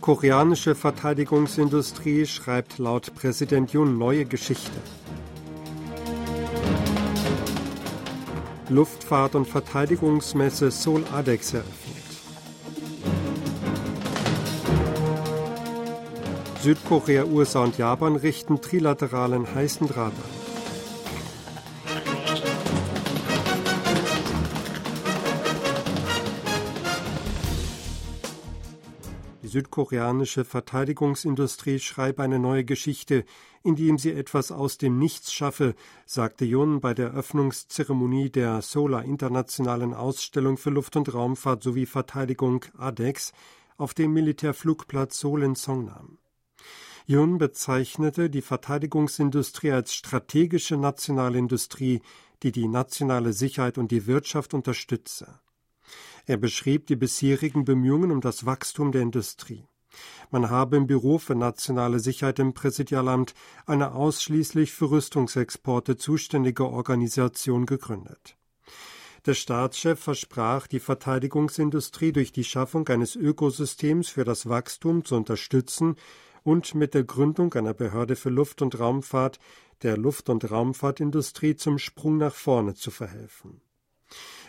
Koreanische Verteidigungsindustrie schreibt laut Präsident Yoon neue Geschichte. Luftfahrt- und Verteidigungsmesse Seoul ADEX eröffnet. Südkorea, USA und Japan richten trilateralen heißen Draht an. Südkoreanische Verteidigungsindustrie schreibe eine neue Geschichte, indem sie etwas aus dem Nichts schaffe, sagte Jun bei der Öffnungszeremonie der Solar Internationalen Ausstellung für Luft- und Raumfahrt sowie Verteidigung ADEX auf dem Militärflugplatz Seoul in Songnam. Jun bezeichnete die Verteidigungsindustrie als strategische nationale Industrie, die die nationale Sicherheit und die Wirtschaft unterstütze. Er beschrieb die bisherigen Bemühungen um das Wachstum der Industrie. Man habe im Büro für nationale Sicherheit im Präsidialamt eine ausschließlich für Rüstungsexporte zuständige Organisation gegründet. Der Staatschef versprach, die Verteidigungsindustrie durch die Schaffung eines Ökosystems für das Wachstum zu unterstützen und mit der Gründung einer Behörde für Luft- und Raumfahrt der Luft- und Raumfahrtindustrie zum Sprung nach vorne zu verhelfen.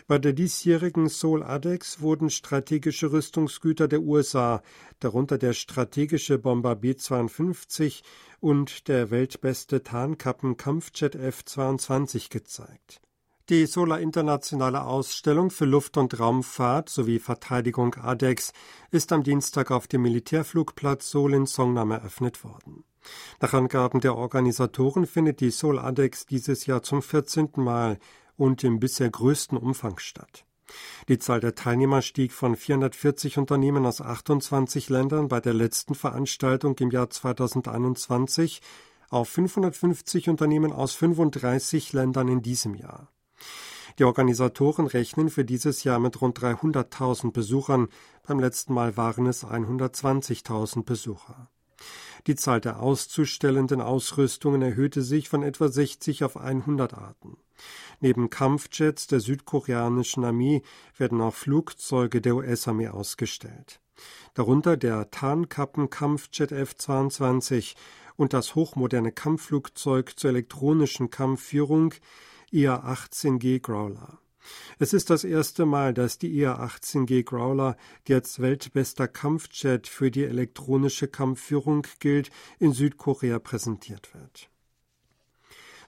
Bei der diesjährigen Seoul ADEX wurden strategische Rüstungsgüter der USA, darunter der strategische Bomber B-52 und der weltbeste Tarnkappen-Kampfjet F-22 gezeigt. Die Solar Internationale Ausstellung für Luft- und Raumfahrt sowie Verteidigung ADEX ist am Dienstag auf dem Militärflugplatz Seoul in Songnam eröffnet worden. Nach Angaben der Organisatoren findet die Seoul ADEX dieses Jahr zum 14. Mal und im bisher größten Umfang statt. Die Zahl der Teilnehmer stieg von 440 Unternehmen aus 28 Ländern bei der letzten Veranstaltung im Jahr 2021 auf 550 Unternehmen aus 35 Ländern in diesem Jahr. Die Organisatoren rechnen für dieses Jahr mit rund 300.000 Besuchern, beim letzten Mal waren es 120.000 Besucher. Die Zahl der auszustellenden Ausrüstungen erhöhte sich von etwa 60 auf 100 Arten. Neben Kampfjets der südkoreanischen Armee werden auch Flugzeuge der US-Armee ausgestellt. Darunter der Tarnkappen-Kampfjet F-22 und das hochmoderne Kampfflugzeug zur elektronischen Kampfführung IA-18G Growler. Es ist das erste Mal, dass die IA-18G Growler, die als weltbester Kampfjet für die elektronische Kampfführung gilt, in Südkorea präsentiert wird.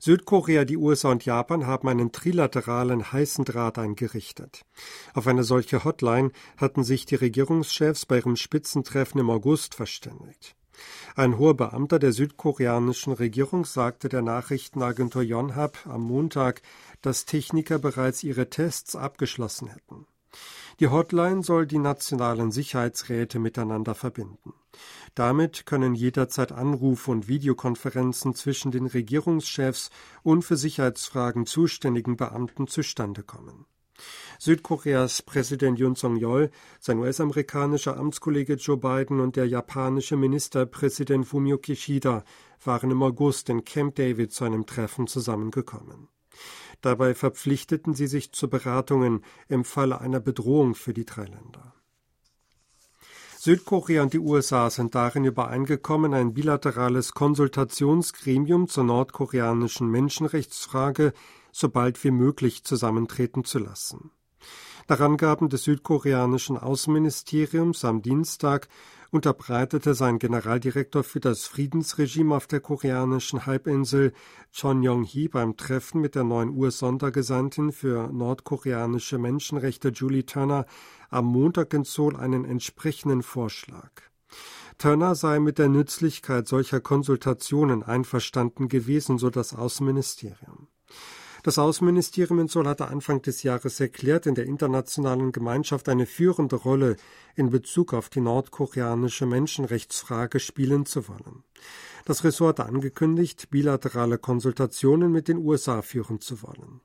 Südkorea, die USA und Japan haben einen trilateralen heißen Draht eingerichtet. Auf eine solche Hotline hatten sich die Regierungschefs bei ihrem Spitzentreffen im August verständigt. Ein hoher Beamter der südkoreanischen Regierung sagte der Nachrichtenagentur Yonhap am Montag, dass Techniker bereits ihre Tests abgeschlossen hätten. Die Hotline soll die nationalen Sicherheitsräte miteinander verbinden. Damit können jederzeit Anrufe und Videokonferenzen zwischen den Regierungschefs und für Sicherheitsfragen zuständigen Beamten zustande kommen. Südkoreas Präsident Yoon Song-yeol, sein US-amerikanischer Amtskollege Joe Biden und der japanische Ministerpräsident Fumio Kishida waren im August in Camp David zu einem Treffen zusammengekommen. Dabei verpflichteten sie sich zu Beratungen im Falle einer Bedrohung für die drei Länder. Südkorea und die USA sind darin übereingekommen, ein bilaterales Konsultationsgremium zur nordkoreanischen Menschenrechtsfrage so bald wie möglich zusammentreten zu lassen. Nach Angaben des südkoreanischen Außenministeriums am Dienstag unterbreitete sein Generaldirektor für das Friedensregime auf der koreanischen Halbinsel Chon Yong-hee beim Treffen mit der neuen US-Sondergesandtin für nordkoreanische Menschenrechte Julie Turner am Montag in Seoul einen entsprechenden Vorschlag. Turner sei mit der Nützlichkeit solcher Konsultationen einverstanden gewesen, so das Außenministerium. Das Außenministerium in Seoul hatte Anfang des Jahres erklärt, in der internationalen Gemeinschaft eine führende Rolle in Bezug auf die nordkoreanische Menschenrechtsfrage spielen zu wollen. Das Ressort hat angekündigt, bilaterale Konsultationen mit den USA führen zu wollen.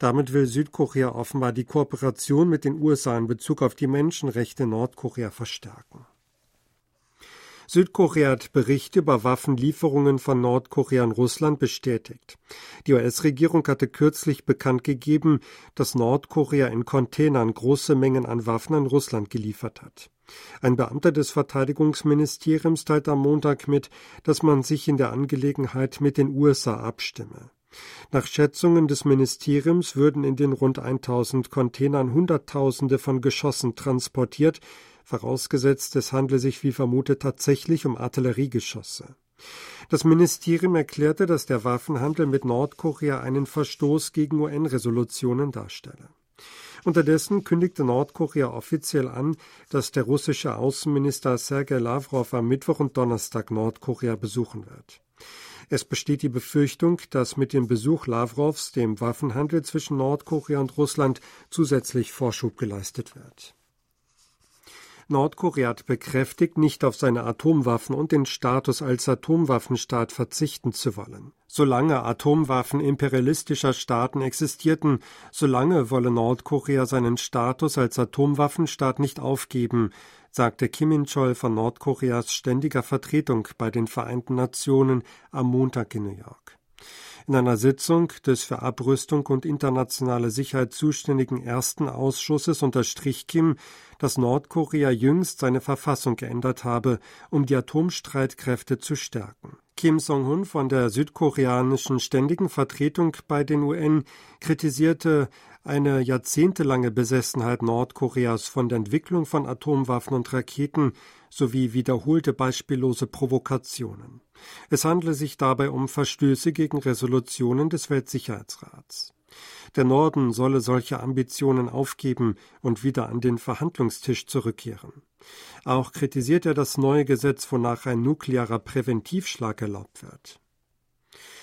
Damit will Südkorea offenbar die Kooperation mit den USA in Bezug auf die Menschenrechte Nordkorea verstärken. Südkorea hat Berichte über Waffenlieferungen von Nordkorea an Russland bestätigt. Die US-Regierung hatte kürzlich bekannt gegeben, dass Nordkorea in Containern große Mengen an Waffen an Russland geliefert hat. Ein Beamter des Verteidigungsministeriums teilte am Montag mit, dass man sich in der Angelegenheit mit den USA abstimme. Nach Schätzungen des Ministeriums würden in den rund 1000 Containern Hunderttausende von Geschossen transportiert, vorausgesetzt es handle sich wie vermutet tatsächlich um Artilleriegeschosse. Das Ministerium erklärte, dass der Waffenhandel mit Nordkorea einen Verstoß gegen UN-Resolutionen darstelle. Unterdessen kündigte Nordkorea offiziell an, dass der russische Außenminister Sergei Lavrov am Mittwoch und Donnerstag Nordkorea besuchen wird. Es besteht die Befürchtung, dass mit dem Besuch Lavrovs dem Waffenhandel zwischen Nordkorea und Russland zusätzlich Vorschub geleistet wird. Nordkorea hat bekräftigt, nicht auf seine Atomwaffen und den Status als Atomwaffenstaat verzichten zu wollen. Solange Atomwaffen imperialistischer Staaten existierten, solange wolle Nordkorea seinen Status als Atomwaffenstaat nicht aufgeben, sagte Kim In-chol von Nordkoreas ständiger Vertretung bei den Vereinten Nationen am Montag in New York. In einer Sitzung des für Abrüstung und internationale Sicherheit zuständigen ersten Ausschusses unterstrich Kim, dass Nordkorea jüngst seine Verfassung geändert habe, um die Atomstreitkräfte zu stärken. Kim Song-hun von der südkoreanischen ständigen Vertretung bei den UN kritisierte eine jahrzehntelange Besessenheit Nordkoreas von der Entwicklung von Atomwaffen und Raketen sowie wiederholte beispiellose Provokationen. Es handle sich dabei um Verstöße gegen Resolutionen des Weltsicherheitsrats. Der Norden solle solche Ambitionen aufgeben und wieder an den Verhandlungstisch zurückkehren. Auch kritisiert er das neue Gesetz, wonach ein nuklearer Präventivschlag erlaubt wird.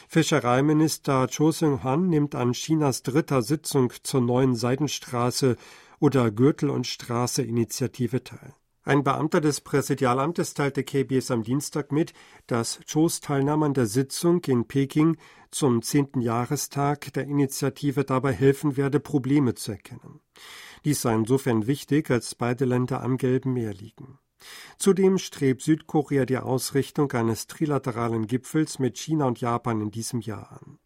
Fischereiminister Cho Seung-han nimmt an Chinas dritter Sitzung zur neuen Seidenstraße oder Gürtel- und Straße-Initiative teil. Ein Beamter des Präsidialamtes teilte KBS am Dienstag mit, dass Chos Teilnahme an der Sitzung in Peking zum zehnten Jahrestag der Initiative dabei helfen werde, Probleme zu erkennen. Dies sei insofern wichtig, als beide Länder am Gelben Meer liegen. Zudem strebt Südkorea die Ausrichtung eines trilateralen Gipfels mit China und Japan in diesem Jahr an.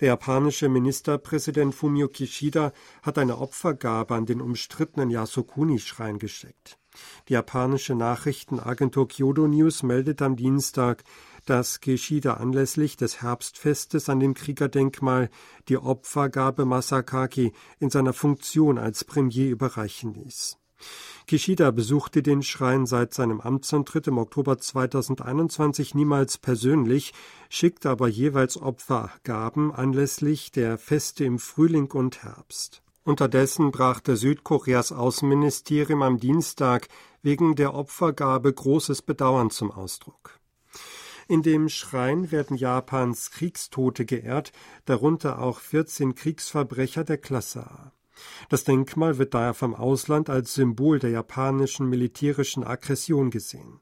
Der japanische Ministerpräsident Fumio Kishida hat eine Opfergabe an den umstrittenen Yasukuni-Schrein geschickt. Die japanische Nachrichtenagentur Kyodo News meldet am Dienstag, dass Kishida anlässlich des Herbstfestes an dem Kriegerdenkmal die Opfergabe Masakaki in seiner Funktion als Premier überreichen ließ. Kishida besuchte den Schrein seit seinem Amtsantritt im Oktober 2021 niemals persönlich, schickte aber jeweils Opfergaben anlässlich der Feste im Frühling und Herbst. Unterdessen brachte Südkoreas Außenministerium am Dienstag wegen der Opfergabe großes Bedauern zum Ausdruck. In dem Schrein werden Japans Kriegstote geehrt, darunter auch 14 Kriegsverbrecher der Klasse A. Das Denkmal wird daher vom Ausland als Symbol der japanischen militärischen Aggression gesehen.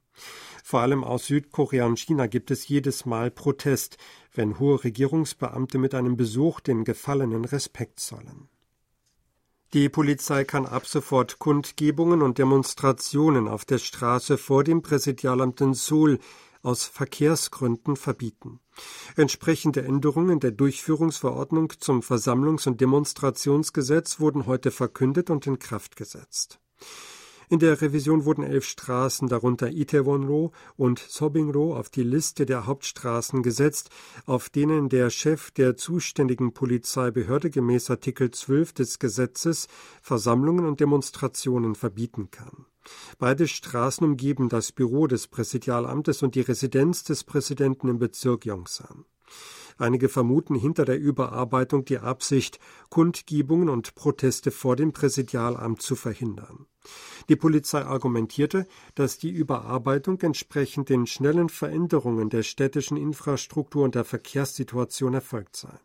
Vor allem aus Südkorea und China gibt es jedes Mal Protest, wenn hohe Regierungsbeamte mit einem Besuch den Gefallenen Respekt zollen. Die Polizei kann ab sofort Kundgebungen und Demonstrationen auf der Straße vor dem Präsidialamt in Seoul aus Verkehrsgründen verbieten. Entsprechende Änderungen der Durchführungsverordnung zum Versammlungs- und Demonstrationsgesetz wurden heute verkündet und in Kraft gesetzt. In der Revision wurden elf Straßen, darunter Itaewon-ro und Sobing-ro, auf die Liste der Hauptstraßen gesetzt, auf denen der Chef der zuständigen Polizeibehörde gemäß Artikel 12 des Gesetzes Versammlungen und Demonstrationen verbieten kann. Beide Straßen umgeben das Büro des Präsidialamtes und die Residenz des Präsidenten im Bezirk Yongsan. Einige vermuten hinter der Überarbeitung die Absicht, Kundgebungen und Proteste vor dem Präsidialamt zu verhindern. Die Polizei argumentierte, dass die Überarbeitung entsprechend den schnellen Veränderungen der städtischen Infrastruktur und der Verkehrssituation erfolgt sei.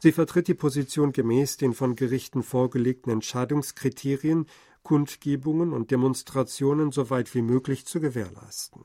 Sie vertritt die Position gemäß den von Gerichten vorgelegten Entscheidungskriterien, Kundgebungen und Demonstrationen so weit wie möglich zu gewährleisten.